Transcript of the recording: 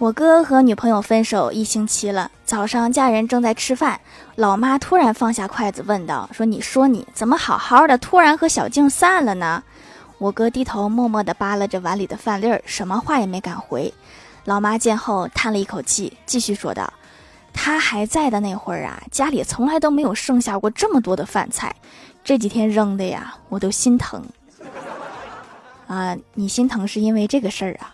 我哥和女朋友分手一星期了。早上，家人正在吃饭，老妈突然放下筷子问道：‘说你说你怎么好好的？’突然和小静散了呢。我哥低头默默地扒拉着碗里的饭粒儿，什么话也没敢回。老妈见后叹了一口气，继续说道：‘他还在的那会儿啊，家里从来都没有剩下过这么多的饭菜。这几天扔的呀，我都心疼啊。你心疼是因为这个事儿啊？’